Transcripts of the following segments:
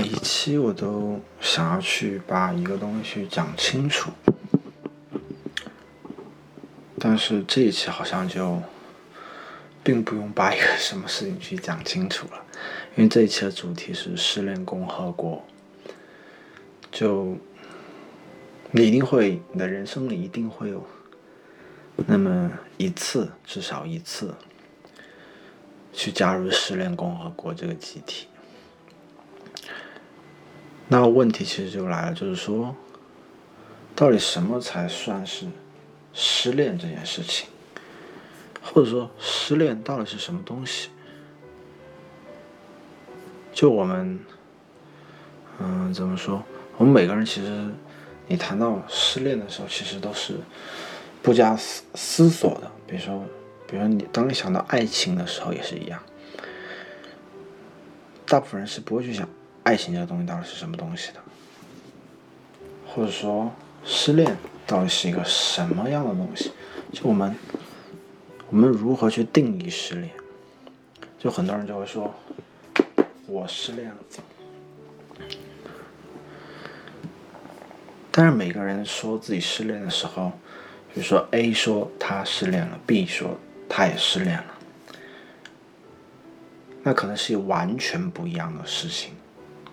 每一期我都想要去把一个东西讲清楚，但是这一期好像就并不用把一个什么事情去讲清楚了，因为这一期的主题是失恋共和国，就你一定会，你的人生里一定会有那么一次，至少一次，去加入失恋共和国这个集体。那问题其实就来了，就是说，到底什么才算是失恋这件事情？或者说，失恋到底是什么东西？就我们，嗯，怎么说？我们每个人其实，你谈到失恋的时候，其实都是不加思思索的。比如说，比如说你当你想到爱情的时候，也是一样，大部分人是不会去想。爱情这个东西到底是什么东西的？或者说，失恋到底是一个什么样的东西？就我们，我们如何去定义失恋？就很多人就会说，我失恋了。但是每个人说自己失恋的时候，比如说 A 说他失恋了，B 说他也失恋了，那可能是完全不一样的事情。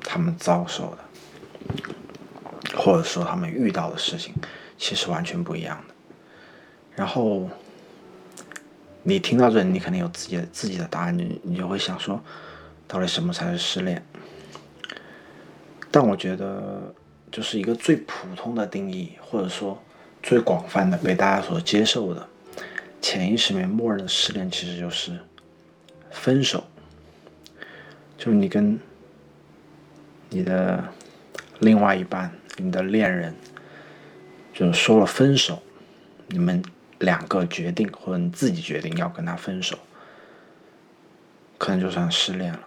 他们遭受的，或者说他们遇到的事情，其实完全不一样的。然后，你听到这里，你肯定有自己的自己的答案，你你就会想说，到底什么才是失恋？但我觉得，就是一个最普通的定义，或者说最广泛的被大家所接受的潜意识里面默认的失恋，其实就是分手，就是你跟。你的另外一半，你的恋人，就是说了分手，你们两个决定，或者你自己决定要跟他分手，可能就算失恋了。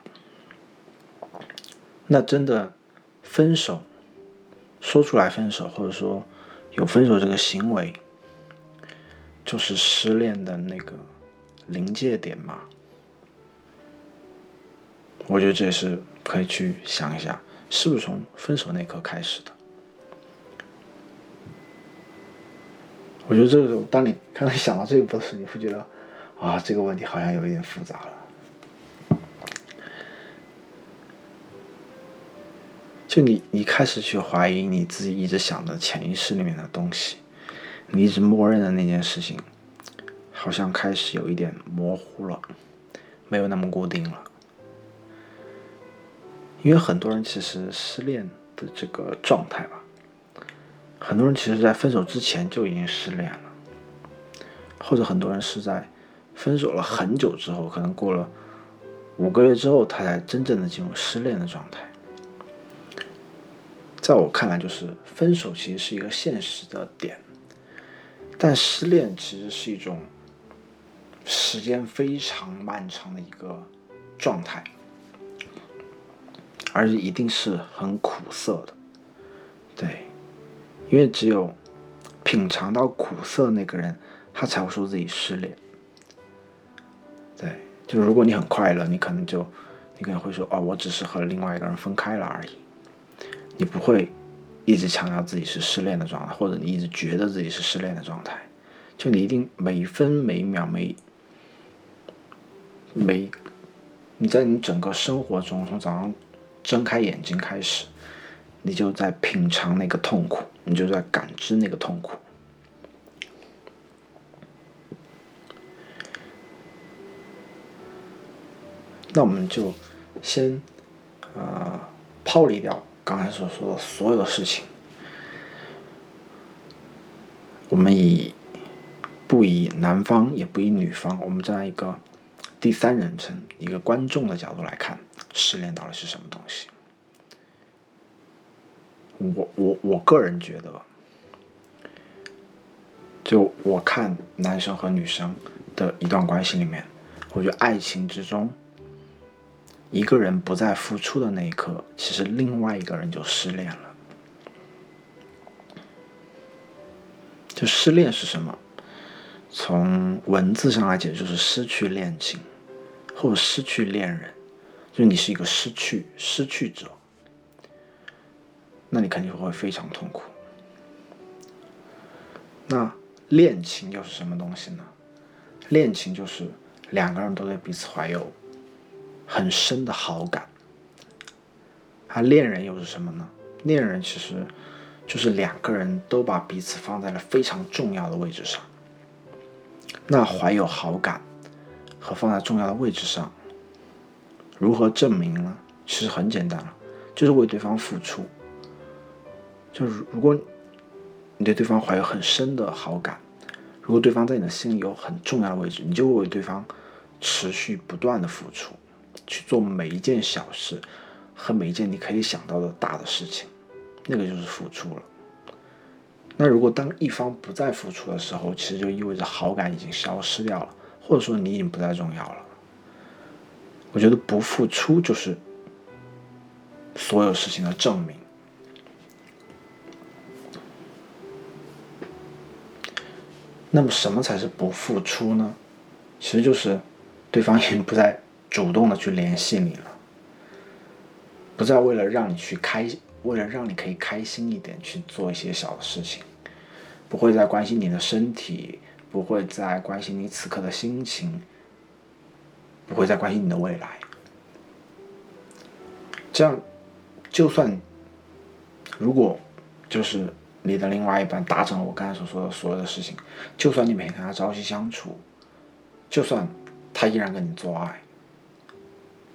那真的分手，说出来分手，或者说有分手这个行为，就是失恋的那个临界点吗？我觉得这也是可以去想一下。是不是从分手那刻开始的？我觉得这个时候，当你刚才想到这一步的时候，你会觉得，啊，这个问题好像有一点复杂了。就你，你开始去怀疑你自己一直想的潜意识里面的东西，你一直默认的那件事情，好像开始有一点模糊了，没有那么固定了。因为很多人其实失恋的这个状态吧，很多人其实在分手之前就已经失恋了，或者很多人是在分手了很久之后，可能过了五个月之后，他才真正的进入失恋的状态。在我看来，就是分手其实是一个现实的点，但失恋其实是一种时间非常漫长的一个状态。而且一定是很苦涩的，对，因为只有品尝到苦涩那个人，他才会说自己失恋。对，就如果你很快乐，你可能就，你可能会说，哦，我只是和另外一个人分开了而已。你不会一直强调自己是失恋的状态，或者你一直觉得自己是失恋的状态。就你一定每分每秒每每，你在你整个生活中，从早上。睁开眼睛开始，你就在品尝那个痛苦，你就在感知那个痛苦。那我们就先啊抛离掉刚才所说的所有的事情，我们以不以男方也不以女方，我们站在一个第三人称一个观众的角度来看。失恋到底是什么东西？我我我个人觉得，就我看男生和女生的一段关系里面，我觉得爱情之中，一个人不再付出的那一刻，其实另外一个人就失恋了。就失恋是什么？从文字上来讲，就是失去恋情，或者失去恋人。就你是一个失去失去者，那你肯定会非常痛苦。那恋情又是什么东西呢？恋情就是两个人都对彼此怀有很深的好感。而恋人又是什么呢？恋人其实就是两个人都把彼此放在了非常重要的位置上。那怀有好感和放在重要的位置上，如何证明呢？其实很简单了，就是为对方付出。就是如果你对对方怀有很深的好感，如果对方在你的心里有很重要的位置，你就会为对方持续不断的付出，去做每一件小事和每一件你可以想到的大的事情，那个就是付出了。那如果当一方不再付出的时候，其实就意味着好感已经消失掉了，或者说你已经不再重要了。我觉得不付出就是所有事情的证明。那么什么才是不付出呢？其实就是对方已经不再主动的去联系你了，不再为了让你去开，为了让你可以开心一点去做一些小的事情，不会再关心你的身体，不会再关心你此刻的心情，不会再关心你的未来。这样，就算如果就是。你的另外一半达成了我刚才所说的所有的事情，就算你每天跟他朝夕相处，就算他依然跟你做爱，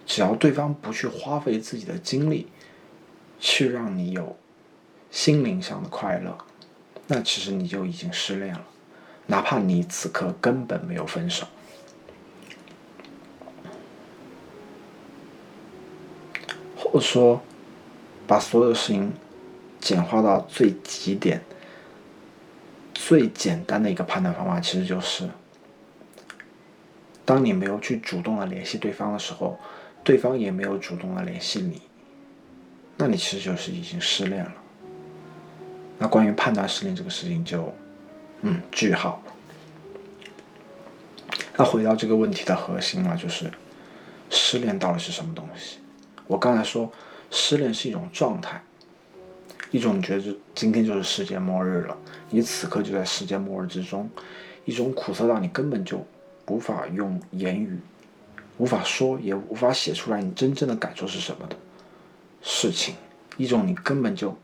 只要对方不去花费自己的精力，去让你有心灵上的快乐，那其实你就已经失恋了，哪怕你此刻根本没有分手，或者说把所有事情。简化到最极点，最简单的一个判断方法，其实就是：当你没有去主动的联系对方的时候，对方也没有主动的联系你，那你其实就是已经失恋了。那关于判断失恋这个事情，就嗯句号。那回到这个问题的核心了，就是失恋到底是什么东西？我刚才说，失恋是一种状态。一种觉得今天就是世界末日了，你此刻就在世界末日之中，一种苦涩到你根本就无法用言语，无法说也无法写出来你真正的感受是什么的事情，一种你根本就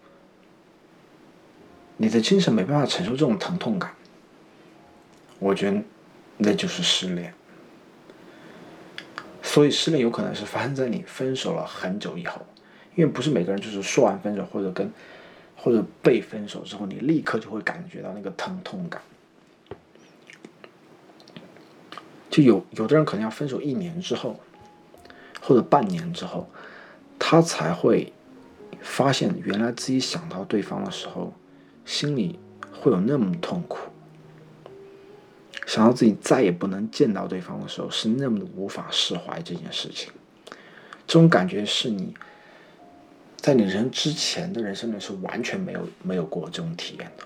你的精神没办法承受这种疼痛感，我觉得那就是失恋。所以失恋有可能是发生在你分手了很久以后，因为不是每个人就是说完分手或者跟。或者被分手之后，你立刻就会感觉到那个疼痛感。就有有的人可能要分手一年之后，或者半年之后，他才会发现原来自己想到对方的时候，心里会有那么痛苦。想到自己再也不能见到对方的时候，是那么的无法释怀这件事情。这种感觉是你。在你人之前的人生里是完全没有没有过这种体验的，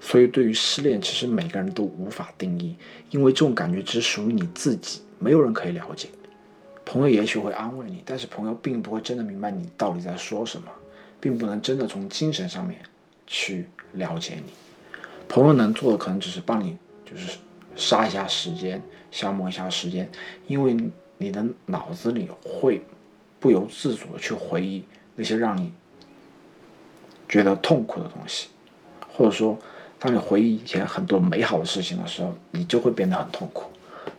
所以对于失恋，其实每个人都无法定义，因为这种感觉只属于你自己，没有人可以了解。朋友也许会安慰你，但是朋友并不会真的明白你到底在说什么，并不能真的从精神上面去了解你。朋友能做的可能只是帮你，就是杀一下时间，消磨一下时间，因为你的脑子里会不由自主的去回忆。那些让你觉得痛苦的东西，或者说，当你回忆以前很多美好的事情的时候，你就会变得很痛苦。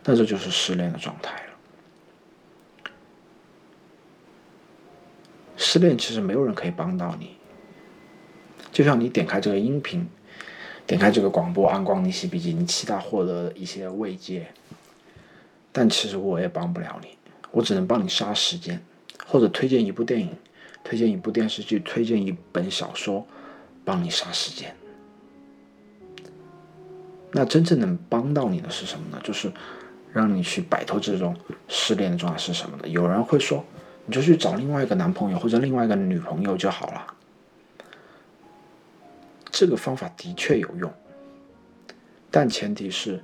那这就是失恋的状态了。失恋其实没有人可以帮到你，就像你点开这个音频，点开这个广播，安光逆袭笔记，你期待获得一些慰藉，但其实我也帮不了你，我只能帮你杀时间，或者推荐一部电影。推荐一部电视剧，推荐一本小说，帮你杀时间。那真正能帮到你的是什么呢？就是让你去摆脱这种失恋的状态是什么呢？有人会说，你就去找另外一个男朋友或者另外一个女朋友就好了。这个方法的确有用，但前提是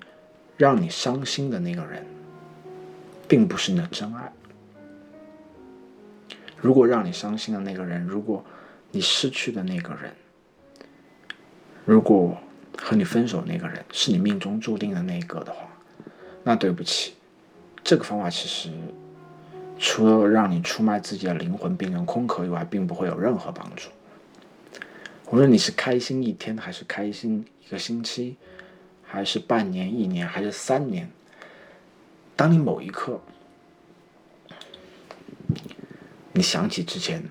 让你伤心的那个人，并不是你的真爱。如果让你伤心的那个人，如果你失去的那个人，如果和你分手那个人是你命中注定的那一个的话，那对不起，这个方法其实除了让你出卖自己的灵魂变成空壳以外，并不会有任何帮助。无论你是开心一天，还是开心一个星期，还是半年、一年，还是三年，当你某一刻你想起之前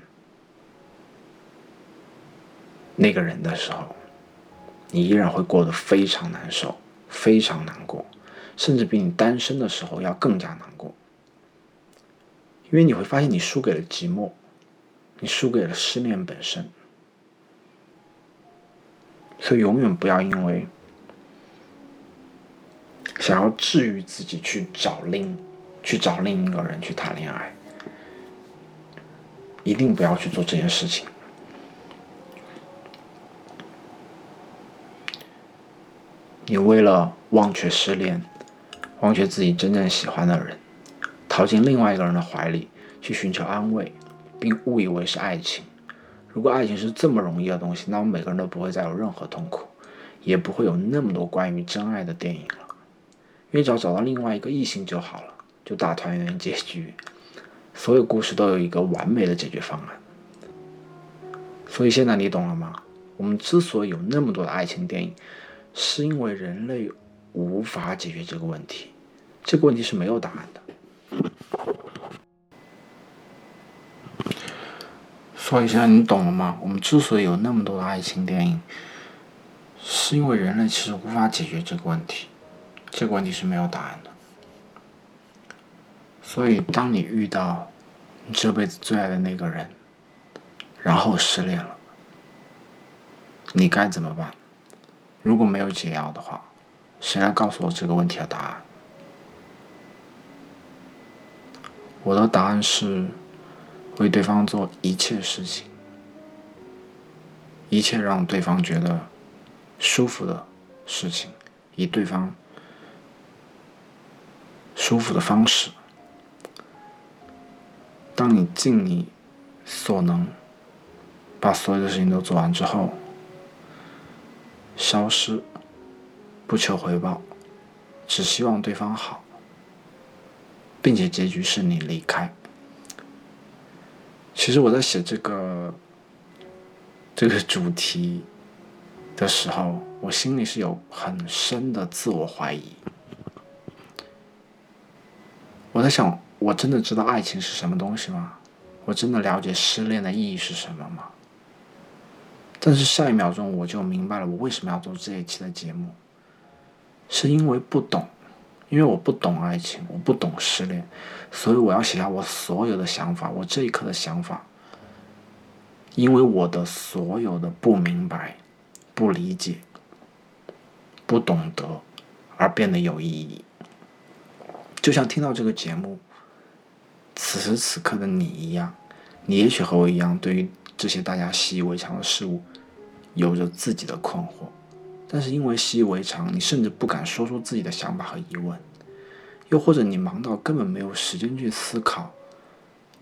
那个人的时候，你依然会过得非常难受，非常难过，甚至比你单身的时候要更加难过，因为你会发现你输给了寂寞，你输给了失恋本身。所以，永远不要因为想要治愈自己去找另去找另一个人去谈恋爱，一定不要去做这件事情。你为了忘却失恋，忘却自己真正喜欢的人，逃进另外一个人的怀里去寻求安慰，并误以为是爱情。如果爱情是这么容易的东西，那我们每个人都不会再有任何痛苦，也不会有那么多关于真爱的电影了。因为只要找到另外一个异性就好了，就大团圆结局，所有故事都有一个完美的解决方案。所以现在你懂了吗？我们之所以有那么多的爱情电影，是因为人类无法解决这个问题，这个问题是没有答案的。所以现在你懂了吗？我们之所以有那么多的爱情电影，是因为人类其实无法解决这个问题，这个问题是没有答案的。所以，当你遇到你这辈子最爱的那个人，然后失恋了，你该怎么办？如果没有解药的话，谁来告诉我这个问题的答案？我的答案是。为对方做一切事情，一切让对方觉得舒服的事情，以对方舒服的方式。当你尽你所能把所有的事情都做完之后，消失，不求回报，只希望对方好，并且结局是你离开。其实我在写这个这个主题的时候，我心里是有很深的自我怀疑。我在想，我真的知道爱情是什么东西吗？我真的了解失恋的意义是什么吗？但是下一秒钟我就明白了，我为什么要做这一期的节目，是因为不懂。因为我不懂爱情，我不懂失恋，所以我要写下我所有的想法，我这一刻的想法。因为我的所有的不明白、不理解、不懂得，而变得有意义。就像听到这个节目，此时此刻的你一样，你也许和我一样，对于这些大家习以为常的事物，有着自己的困惑。但是因为习以为常，你甚至不敢说出自己的想法和疑问，又或者你忙到根本没有时间去思考，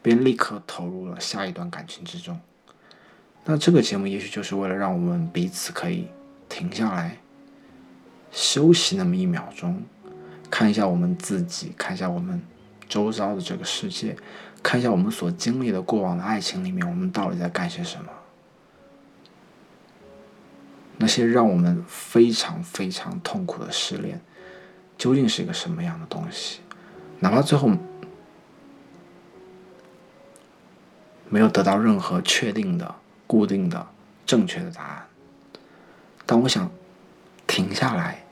便立刻投入了下一段感情之中。那这个节目也许就是为了让我们彼此可以停下来，休息那么一秒钟，看一下我们自己，看一下我们周遭的这个世界，看一下我们所经历的过往的爱情里面，我们到底在干些什么。那些让我们非常非常痛苦的失恋，究竟是一个什么样的东西？哪怕最后没有得到任何确定的、固定的、正确的答案，但我想停下来，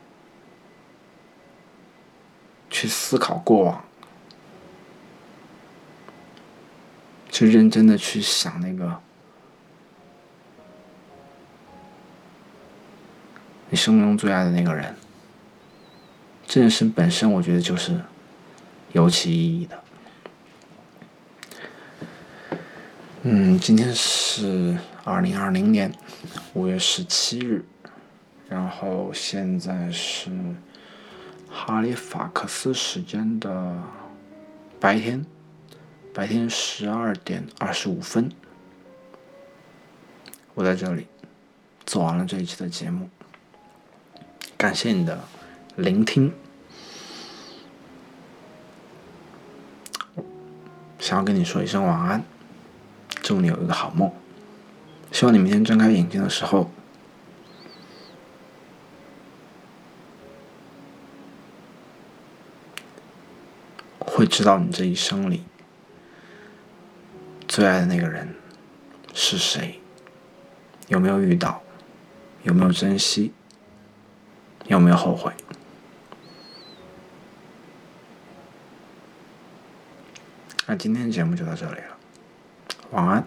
去思考过往，去认真的去想那个。你生命中最爱的那个人，这件事本身，我觉得就是有其意义的。嗯，今天是二零二零年五月十七日，然后现在是哈利法克斯时间的白天，白天十二点二十五分。我在这里做完了这一期的节目，感谢你的聆听。想要跟你说一声晚安，祝你有一个好梦。希望你明天睁开眼睛的时候，会知道你这一生里最爱的那个人是谁，有没有遇到，有没有珍惜，有没有后悔。那今天的节目就到这里了，晚安。